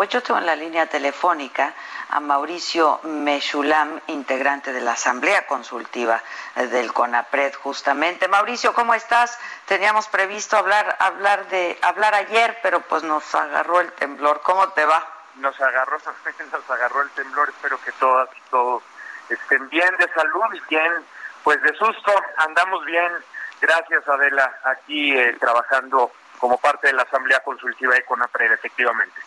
Pues yo tengo en la línea telefónica a Mauricio Mechulam, integrante de la Asamblea Consultiva del CONAPRED, justamente. Mauricio, ¿cómo estás? Teníamos previsto hablar, hablar de, hablar ayer, pero pues nos agarró el temblor. ¿Cómo te va? Nos agarró, nos agarró el temblor. Espero que todas y todos estén bien de salud y bien, pues de susto. Andamos bien. Gracias, Adela, aquí eh, trabajando como parte de la Asamblea Consultiva de CONAPRED, efectivamente.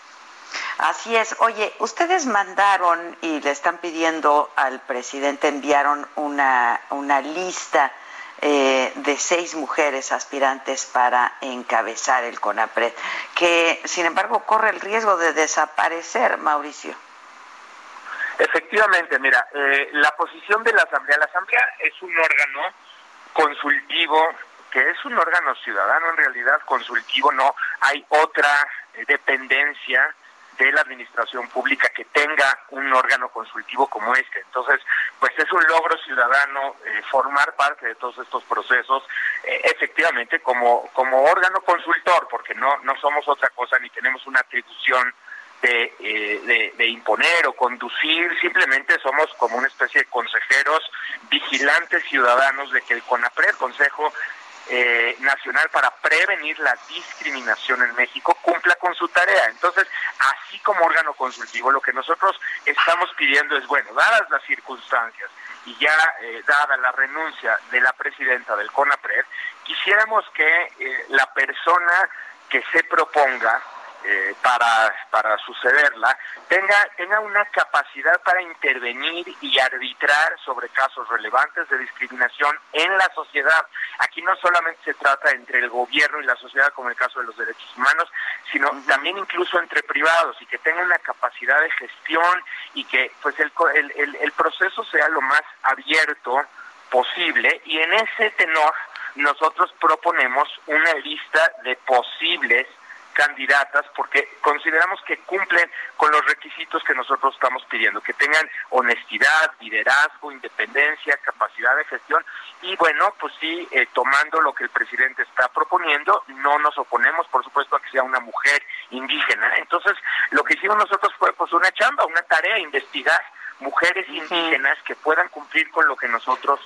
Así es. Oye, ustedes mandaron y le están pidiendo al presidente, enviaron una, una lista eh, de seis mujeres aspirantes para encabezar el CONAPRED, que sin embargo corre el riesgo de desaparecer, Mauricio. Efectivamente, mira, eh, la posición de la Asamblea, la Asamblea es un órgano consultivo que es un órgano ciudadano en realidad consultivo, no hay otra dependencia de la administración pública que tenga un órgano consultivo como este. Entonces, pues es un logro ciudadano eh, formar parte de todos estos procesos, eh, efectivamente como, como órgano consultor, porque no, no somos otra cosa ni tenemos una atribución de, eh, de, imponer o conducir, simplemente somos como una especie de consejeros, vigilantes ciudadanos de que el CONAPRED, Consejo eh, nacional para prevenir la discriminación en México cumpla con su tarea. Entonces, así como órgano consultivo, lo que nosotros estamos pidiendo es, bueno, dadas las circunstancias y ya eh, dada la renuncia de la presidenta del CONAPRED, quisiéramos que eh, la persona que se proponga eh, para, para sucederla, tenga, tenga una capacidad para intervenir y arbitrar sobre casos relevantes de discriminación en la sociedad. Aquí no solamente se trata entre el gobierno y la sociedad, como el caso de los derechos humanos, sino también incluso entre privados y que tenga una capacidad de gestión y que pues el, el, el proceso sea lo más abierto posible y en ese tenor nosotros proponemos una lista de posibles candidatas porque consideramos que cumplen con los requisitos que nosotros estamos pidiendo, que tengan honestidad, liderazgo, independencia, capacidad de gestión y bueno, pues sí, eh, tomando lo que el presidente está proponiendo, no nos oponemos, por supuesto, a que sea una mujer indígena. Entonces, lo que hicimos nosotros fue pues una chamba, una tarea, investigar mujeres indígenas que puedan cumplir con lo que nosotros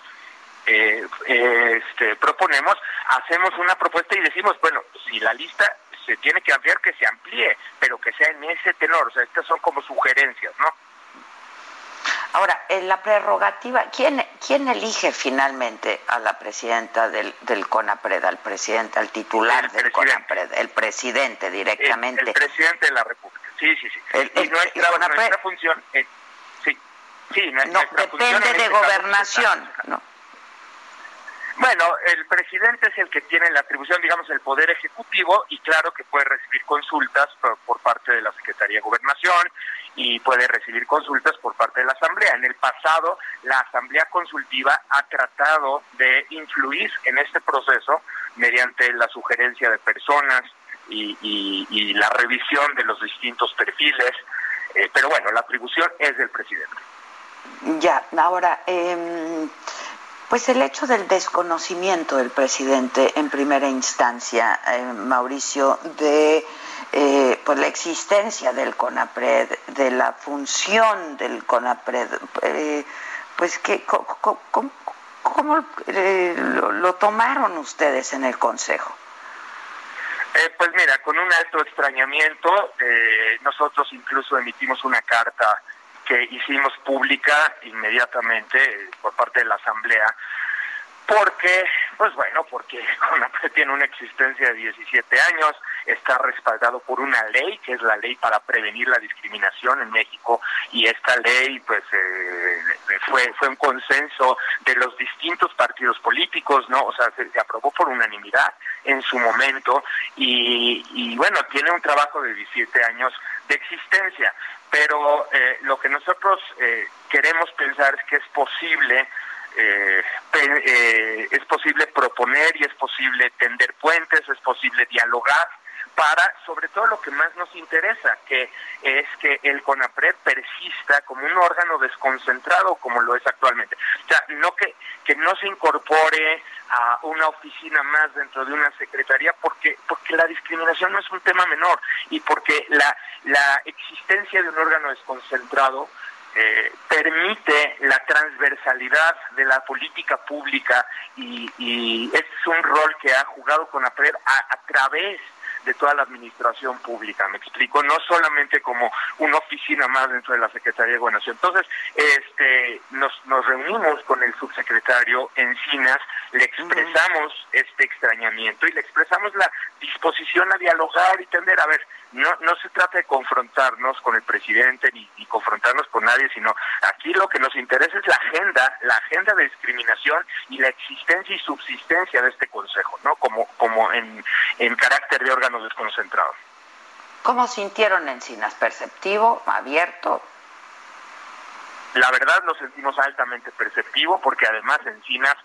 eh, eh, este, proponemos, hacemos una propuesta y decimos, bueno, si la lista se tiene que ampliar, que se amplíe, pero que sea en ese tenor. O sea, estas son como sugerencias, ¿no? Ahora, en la prerrogativa, ¿quién, ¿quién elige finalmente a la presidenta del, del CONAPRED, al presidente, al titular del CONAPRED? El presidente directamente. El, presidente de la República, sí, sí, sí. y nuestra, función, sí, sí, no, depende de gobernación, ¿no? Bueno, el presidente es el que tiene la atribución, digamos, el poder ejecutivo y claro que puede recibir consultas por, parte de la Secretaría de Gobernación y puede recibir consultas por parte de la Asamblea. En el pasado, la Asamblea Consultiva ha tratado de influir en este proceso mediante la sugerencia de personas y, la revisión de los distintos perfiles, eh, pero bueno, la atribución es del presidente. Ya, ahora... Eh pues el hecho del desconocimiento del presidente en primera instancia, eh, Mauricio, de eh, pues la existencia del CONAPRED, de la función del CONAPRED, eh, pues que cómo, lo, tomaron ustedes en el Consejo. pues mira, con un alto extrañamiento, nosotros incluso emitimos una carta que hicimos pública inmediatamente por parte de la Asamblea, porque, pues bueno, porque CONAPRED tiene una existencia de 17 años, está respaldado por una ley, que es la ley para prevenir la discriminación en México, y esta ley, pues, eh, fue, fue un consenso de los distintos partidos políticos, ¿no? O sea, se, aprobó por unanimidad en su momento, y, y bueno, tiene un trabajo de 17 años de existencia pero eh, lo que nosotros eh, queremos pensar es que es posible eh, es posible proponer y es posible tender puentes, es posible dialogar para sobre todo lo que más nos interesa, que es que el CONAPRED persista como un órgano desconcentrado como lo es actualmente. O sea, no que, que no se incorpore a una oficina más dentro de una secretaría porque porque la discriminación no es un tema menor y porque la la existencia de un órgano desconcentrado eh, permite la transversalidad de la política pública y, y es un rol que ha jugado con a, a través de toda la administración pública, me explico, no solamente como una oficina más dentro de la Secretaría de Gobernación. Entonces, este, nos, nos reunimos con el subsecretario Encinas, le expresamos este extrañamiento y le expresamos la disposición a dialogar y tender, a ver, no, no se trata de confrontarnos con el presidente ni, confrontarnos con nadie, sino aquí lo que nos interesa es la agenda, la agenda de discriminación y la existencia y subsistencia de este consejo, ¿no? Como, como en, en carácter de órgano desconcentrado. ¿Cómo sintieron Encinas? ¿Perceptivo? ¿Abierto? La verdad lo sentimos altamente perceptivo porque además Encinas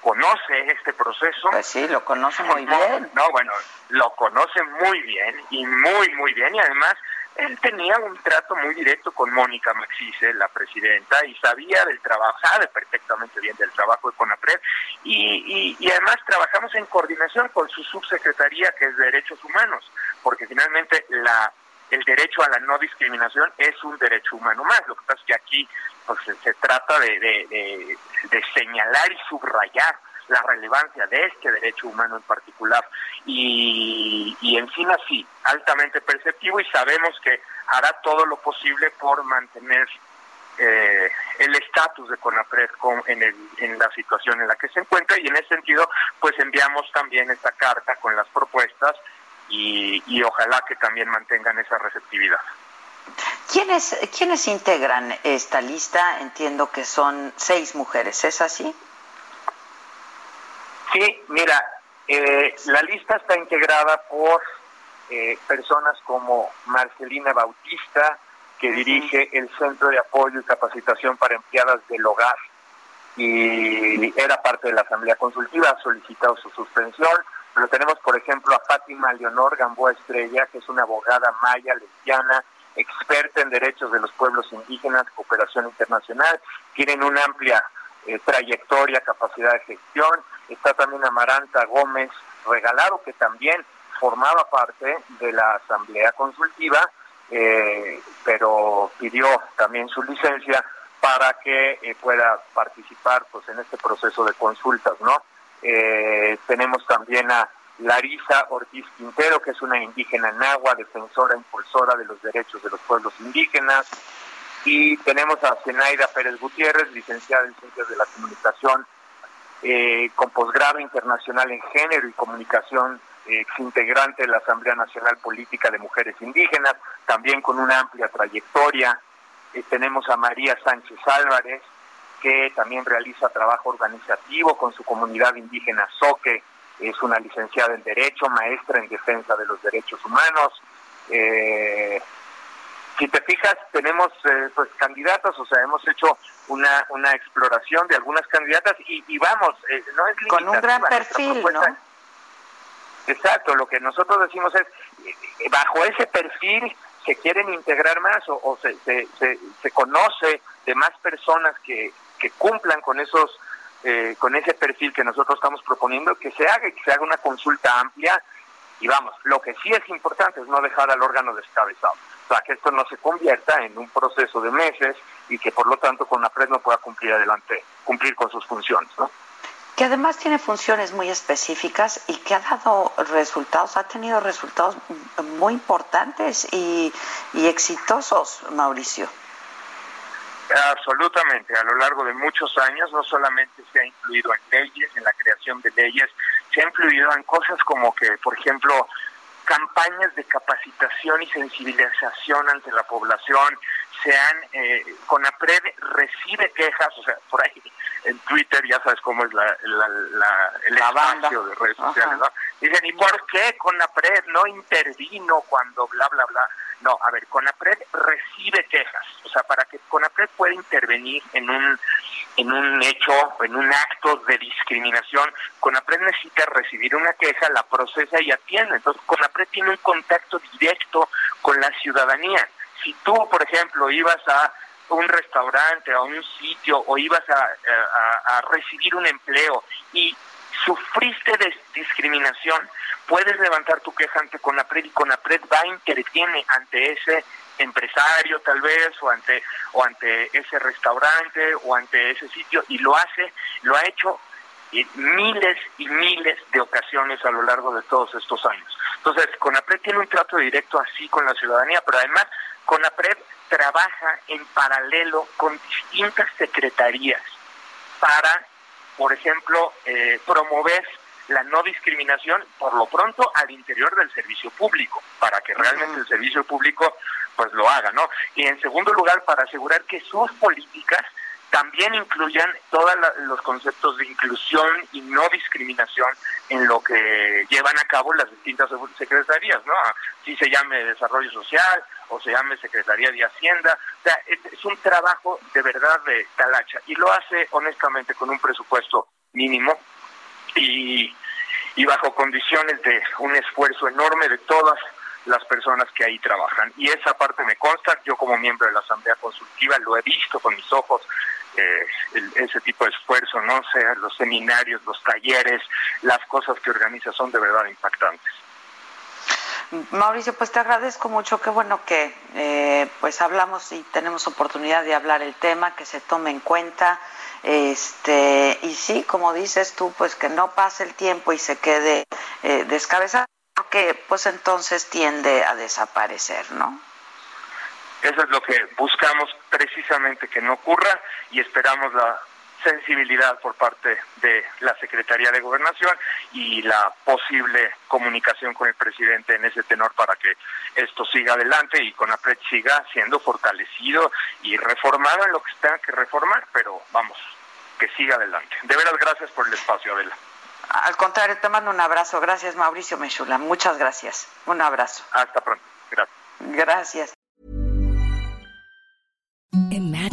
conoce este proceso. Pues sí, lo conoce muy bien. No, bueno, lo conoce muy bien y muy, muy bien y además él tenía un trato muy directo con Mónica Maxice, la presidenta, y sabía del trabajo, sabe perfectamente bien del trabajo de CONAPRED, y, además trabajamos en coordinación con su subsecretaría, que es Derechos Humanos, porque finalmente la el derecho a la no discriminación es un derecho humano más. Lo que pasa es que aquí pues, se, trata de, de señalar y subrayar la relevancia de este derecho humano en particular. Y, y encima sí, altamente perceptivo y sabemos que hará todo lo posible por mantener eh, el estatus de CONAPRED en, el, en la situación en la que se encuentra y en ese sentido pues enviamos también esta carta con las propuestas y, y ojalá que también mantengan esa receptividad. ¿Quiénes, ¿Quiénes integran esta lista? Entiendo que son seis mujeres, ¿es así? Sí, mira, eh, la lista está integrada por eh, personas como Marcelina Bautista, que dirige el Centro de Apoyo y Capacitación para Empleadas del Hogar y era parte de la Asamblea Consultiva, ha solicitado su suspensión. Pero tenemos, por ejemplo, a Fátima Leonor Gamboa Estrella, que es una abogada maya, lesbiana, experta en derechos de los pueblos indígenas, cooperación internacional, tienen una amplia eh, trayectoria, capacidad de gestión. Está también Amaranta Gómez Regalado, que también formaba parte de la Asamblea Consultiva, eh, pero pidió también su licencia para que eh, pueda participar pues en este proceso de consultas, ¿no? tenemos también a Larisa Ortiz Quintero, que es una indígena nahua, defensora, impulsora de los derechos de los pueblos indígenas, y tenemos a Zenaida Pérez Gutiérrez, licenciada en Ciencias de la Comunicación, eh, con posgrado internacional en género y comunicación, ex integrante de la Asamblea Nacional Política de Mujeres Indígenas, también con una amplia trayectoria. Eh, tenemos a María Sánchez Álvarez, que también realiza trabajo organizativo con su comunidad indígena Soque, es una licenciada en Derecho, maestra en Defensa de los Derechos Humanos. Eh, si te fijas, tenemos eh, pues candidatas, o sea, hemos hecho una, una exploración de algunas candidatas y, vamos, eh, no es Con un gran perfil, ¿no? Exacto, lo que nosotros decimos es, eh, bajo ese perfil se quieren integrar más o, se, se, se, conoce de más personas que, que cumplan con esos con ese perfil que nosotros estamos proponiendo, que se haga, que se haga una consulta amplia y vamos, lo que sí es importante es no dejar al órgano descabezado para que esto no se convierta en un proceso de meses y que por lo tanto con la PRED no pueda cumplir adelante, cumplir con sus funciones, ¿no? Que además tiene funciones muy específicas y que ha dado resultados, ha tenido resultados muy importantes y, y exitosos, Mauricio. Absolutamente, a lo largo de muchos años no solamente se ha influido en leyes, en la creación de leyes, se ha influido en cosas como que, por ejemplo, campañas de capacitación y sensibilización ante la población, se han, eh, Conapred recibe quejas, o sea, por ahí en Twitter ya sabes cómo es la, la, el espacio de redes sociales, ¿no? Dicen, ¿y por qué Conapred no intervino cuando bla, bla, bla? No, a ver, CONAPRED recibe quejas, o sea, para que CONAPRED pueda intervenir en un en un hecho, en un acto de discriminación, CONAPRED necesita recibir una queja, la procesa y atiende. Entonces, CONAPRED tiene un contacto directo con la ciudadanía. Si tú, por ejemplo, ibas a un restaurante, a un sitio, o ibas a, a, a recibir un empleo y sufriste de discriminación, puedes levantar tu queja ante Conapred y Conapred va interviene ante ese empresario tal vez o ante o ante ese restaurante o ante ese sitio y lo hace, lo ha hecho miles y miles de ocasiones a lo largo de todos estos años. Entonces, CONAPRED tiene un trato directo así con la ciudadanía, pero además CONAPRED trabaja en paralelo con distintas secretarías para, por ejemplo, eh, promover la no discriminación, por lo pronto, al interior del servicio público, para que realmente el servicio público pues lo haga, ¿no? Y en segundo lugar, para asegurar que sus políticas también incluyan todos los conceptos de inclusión y no discriminación en lo que llevan a cabo las distintas secretarías, ¿no? Si se llame Desarrollo Social o se llame Secretaría de Hacienda, o sea, es un trabajo de verdad de talacha y lo hace honestamente con un presupuesto mínimo y, y bajo condiciones de un esfuerzo enorme de todas las personas que ahí trabajan. Y esa parte me consta, yo como miembro de la Asamblea Consultiva lo he visto con mis ojos, eh, ese tipo de esfuerzo, ¿no? sea, los seminarios, los talleres, las cosas que organiza son de verdad impactantes. Mauricio, pues te agradezco mucho, qué bueno que eh, pues hablamos y tenemos oportunidad de hablar el tema, que se tome en cuenta. Este, y sí, como dices tú, pues que no pase el tiempo y se quede eh, descabezado, porque pues entonces tiende a desaparecer, ¿no? Eso es lo que buscamos precisamente que no ocurra y esperamos la sensibilidad por parte de la Secretaría de Gobernación y la posible comunicación con el presidente en ese tenor para que esto siga adelante y con APRED siga siendo fortalecido y reformado en lo que tenga que reformar, pero vamos, que siga adelante. De veras, gracias por el espacio, Adela. Al contrario, te mando un abrazo. Gracias, Mauricio Mechula. Muchas gracias. Un abrazo. Hasta pronto. Gracias. Gracias.